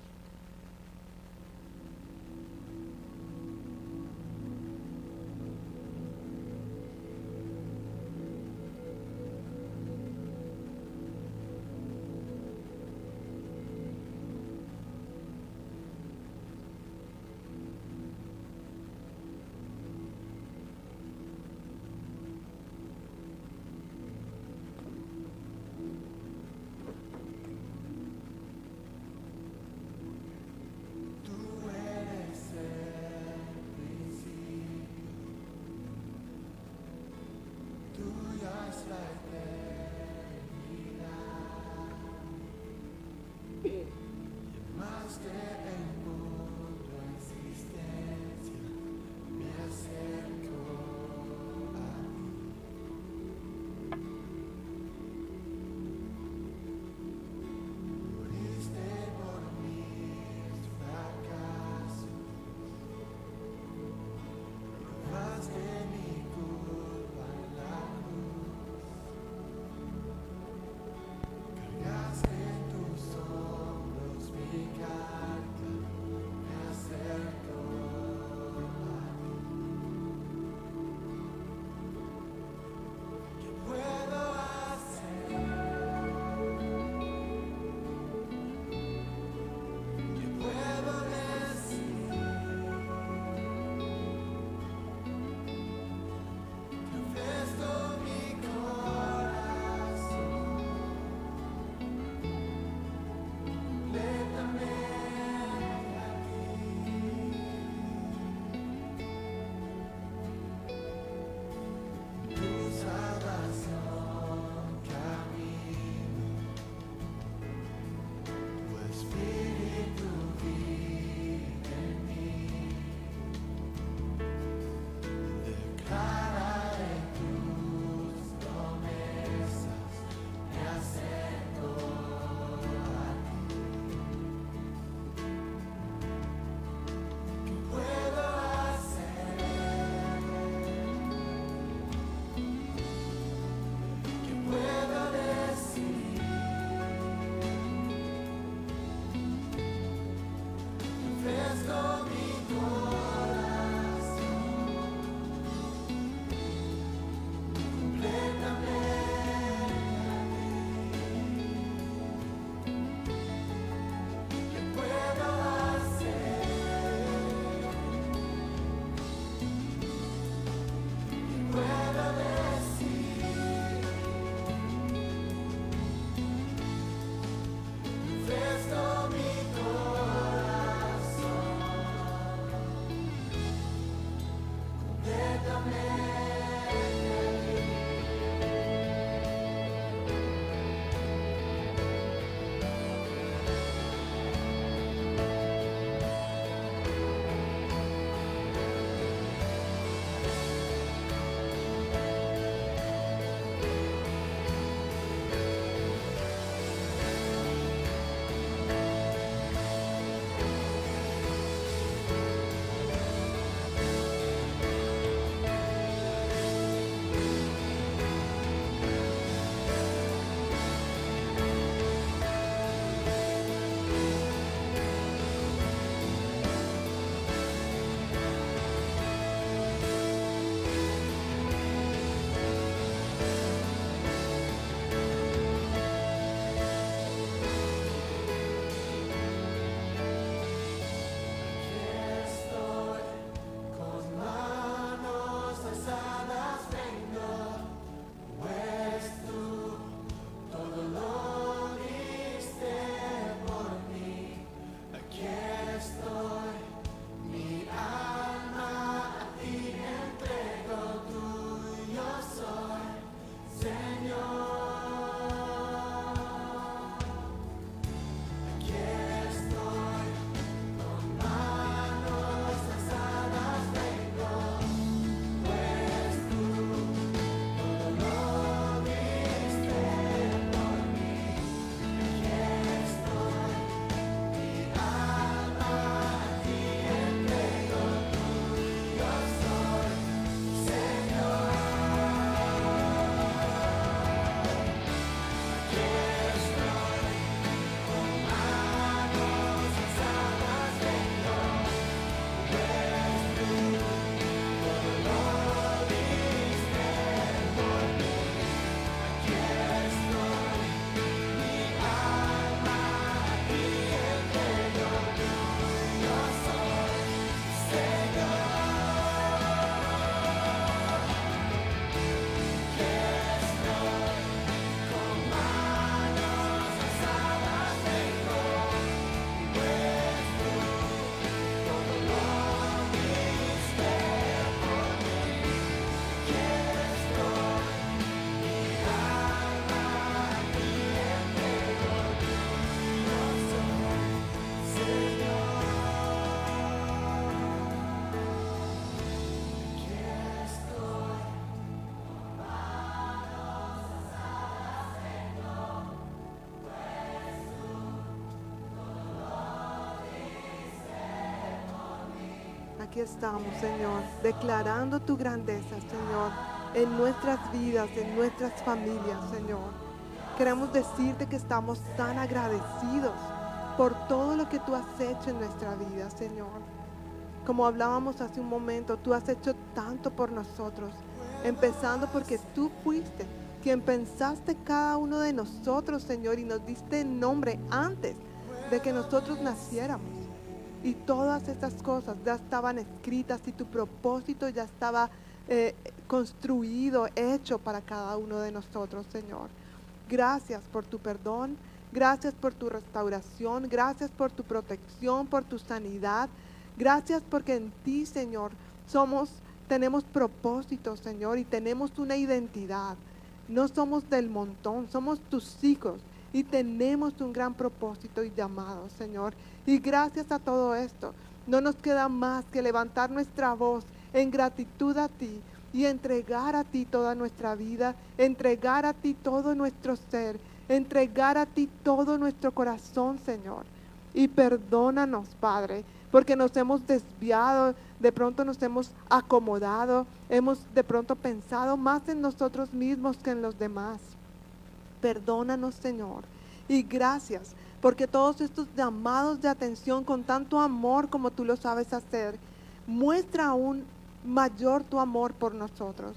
Aquí estamos, Señor, declarando tu grandeza, Señor, en nuestras vidas, en nuestras familias, Señor. Queremos decirte que estamos tan agradecidos por todo lo que tú has hecho en nuestra vida, Señor. Como hablábamos hace un momento, tú has hecho tanto por nosotros, empezando porque tú fuiste quien pensaste cada uno de nosotros, Señor, y nos diste nombre antes de que nosotros naciéramos. Y todas estas cosas ya estaban escritas y tu propósito ya estaba eh, construido, hecho para cada uno de nosotros, Señor. Gracias por tu perdón, gracias por tu restauración, gracias por tu protección, por tu sanidad. Gracias porque en ti, Señor, somos, tenemos propósito, Señor, y tenemos una identidad. No somos del montón, somos tus hijos y tenemos un gran propósito y llamado, Señor. Y gracias a todo esto, no nos queda más que levantar nuestra voz en gratitud a ti y entregar a ti toda nuestra vida, entregar a ti todo nuestro ser, entregar a ti todo nuestro corazón, Señor. Y perdónanos, Padre, porque nos hemos desviado, de pronto nos hemos acomodado, hemos de pronto pensado más en nosotros mismos que en los demás. Perdónanos, Señor. Y gracias, porque todos estos llamados de atención con tanto amor como tú lo sabes hacer, muestra aún mayor tu amor por nosotros.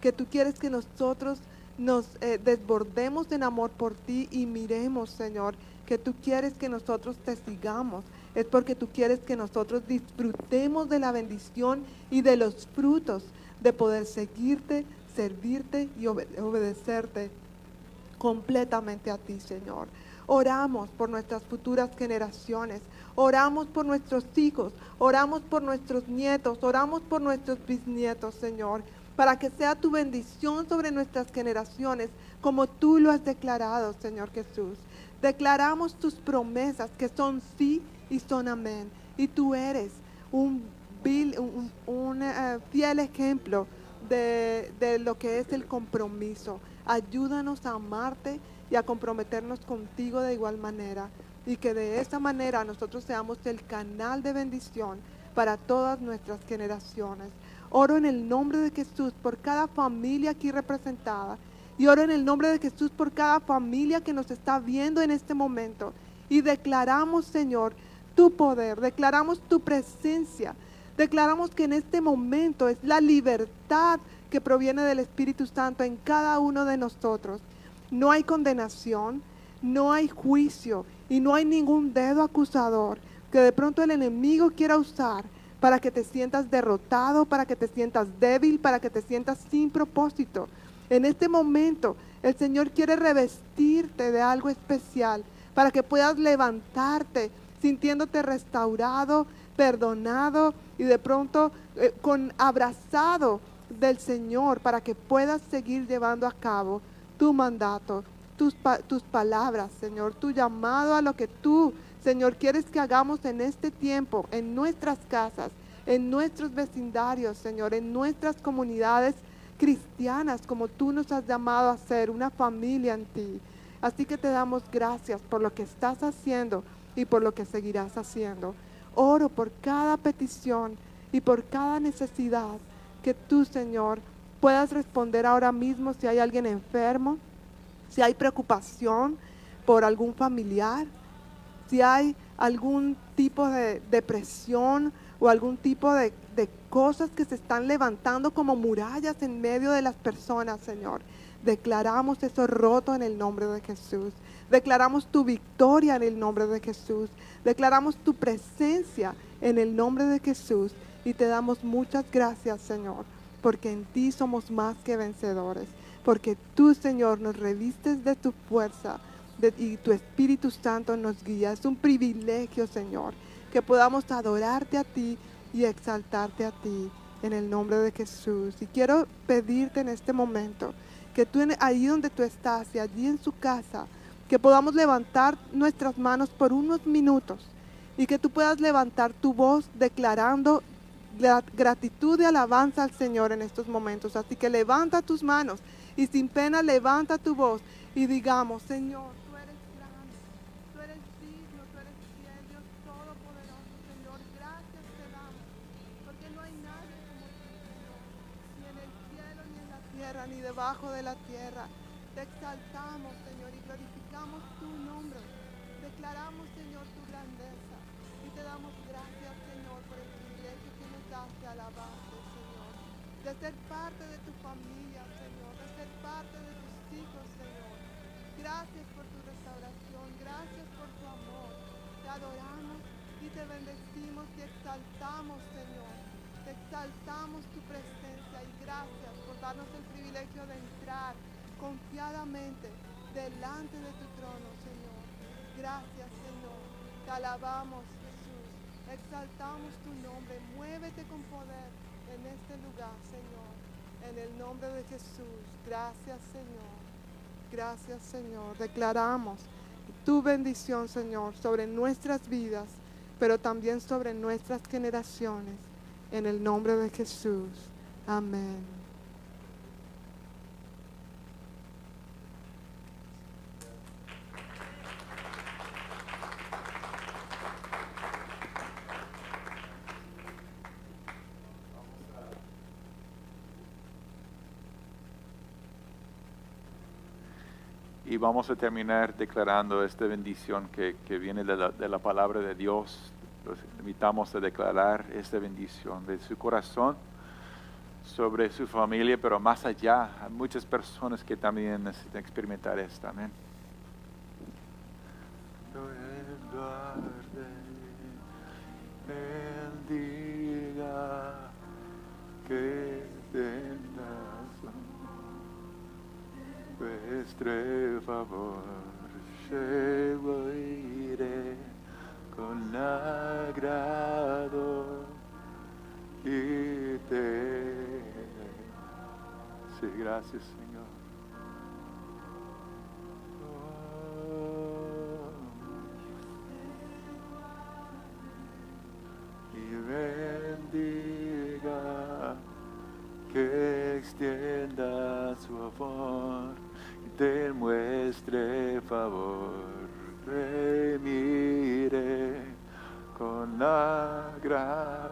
Que tú quieres que nosotros nos eh, desbordemos en amor por ti y miremos, Señor, que tú quieres que nosotros te sigamos es porque tú quieres que nosotros disfrutemos de la bendición y de los frutos de poder seguirte, servirte y obedecerte completamente a ti, Señor. Oramos por nuestras futuras generaciones, oramos por nuestros hijos, oramos por nuestros nietos, oramos por nuestros bisnietos, Señor, para que sea tu bendición sobre nuestras generaciones, como tú lo has declarado, Señor Jesús. Declaramos tus promesas que son sí y son amén. Y tú eres un, eh, fiel ejemplo de lo que es el compromiso. Ayúdanos a amarte y a comprometernos contigo de igual manera. Y que de esta manera nosotros seamos el canal de bendición para todas nuestras generaciones. Oro en el nombre de Jesús por cada familia aquí representada. Y oro en el nombre de Jesús por cada familia que nos está viendo en este momento. Y declaramos, Señor, tu poder, declaramos tu presencia, declaramos que en este momento es la libertad que proviene del Espíritu Santo en cada uno de nosotros. No hay condenación, no hay juicio y no hay ningún dedo acusador que de pronto el enemigo quiera usar para que te sientas derrotado, para que te sientas débil, para que te sientas sin propósito. En este momento el Señor quiere revestirte de algo especial para que puedas levantarte sintiéndote restaurado, perdonado y de pronto eh, con abrazado del Señor para que puedas seguir llevando a cabo tu mandato, tus, tus palabras, Señor, tu llamado a lo que tú, Señor, quieres que hagamos en este tiempo, en nuestras casas, en nuestros vecindarios, Señor, en nuestras comunidades cristianas, como tú nos has llamado a ser, una familia en ti. Así que te damos gracias por lo que estás haciendo y por lo que seguirás haciendo. Oro por cada petición y por cada necesidad que tú, Señor, puedas responder ahora mismo si hay alguien enfermo, si hay preocupación por algún familiar, si hay algún tipo de depresión o algún tipo de, de, cosas que se están levantando como murallas en medio de las personas, Señor. Declaramos eso roto en el nombre de Jesús. Declaramos tu victoria en el nombre de Jesús. Declaramos tu presencia en el nombre de Jesús. Y te damos muchas gracias, Señor, porque en ti somos más que vencedores. Porque tú, Señor, nos revistes de tu fuerza y tu Espíritu Santo nos guía. Es un privilegio, Señor, que podamos adorarte a ti y exaltarte a ti en el nombre de Jesús. Y quiero pedirte en este momento que tú ahí donde tú estás y allí en su casa, que podamos levantar nuestras manos por unos minutos y que tú puedas levantar tu voz declarando gratitud y alabanza al Señor en estos momentos. Así que levanta tus manos y sin pena levanta tu voz y digamos, Señor, tú eres grande, tú eres digno, tú eres fiel, Dios todopoderoso, Señor, gracias te damos, porque no hay nadie como tú, Señor, ni en el cielo, ni en la tierra, ni debajo de la tierra. Te exaltamos, Señor, y glorificamos tu nombre. Declaramos De ser parte de tu familia, Señor. De ser parte de tus hijos, Señor. Gracias por tu restauración. Gracias por tu amor. Te adoramos y te bendecimos y exaltamos, Señor. Te exaltamos tu presencia y gracias por darnos el privilegio de entrar confiadamente delante de tu trono, Señor. Gracias, Señor. Te alabamos, Jesús. Exaltamos tu nombre. Muévete con poder en este lugar, Señor. En el nombre de Jesús. Gracias, Señor. Gracias, Señor. Declaramos tu bendición, Señor, sobre nuestras vidas, pero también sobre nuestras generaciones. En el nombre de Jesús. Amén. Y vamos a terminar declarando esta bendición que, que viene de la, de la palabra de Dios. Los invitamos a declarar esta bendición de su corazón sobre su familia, pero más allá, hay muchas personas que también necesitan experimentar esto. Amén. Vuestro favor, yo iré con agrado y te. Sí, gracias, Señor. Oh. Y bendiga que extienda su y te muestre favor. Te mire con agrado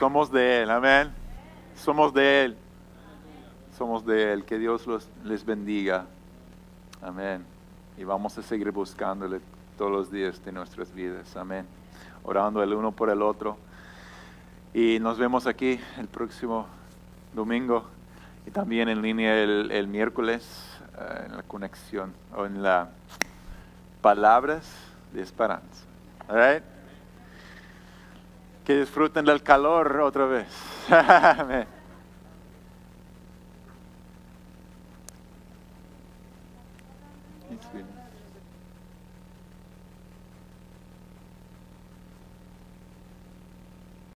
Somos de Él, amén. Somos de Él. Somos de Él. Que Dios los, les bendiga. Amén. Y vamos a seguir buscándole todos los días de nuestras vidas. Amén. Orando el uno por el otro. Y nos vemos aquí el próximo domingo y también en línea el, el miércoles eh, en la conexión o en la palabras de esperanza. All right? Que disfruten del calor otra vez.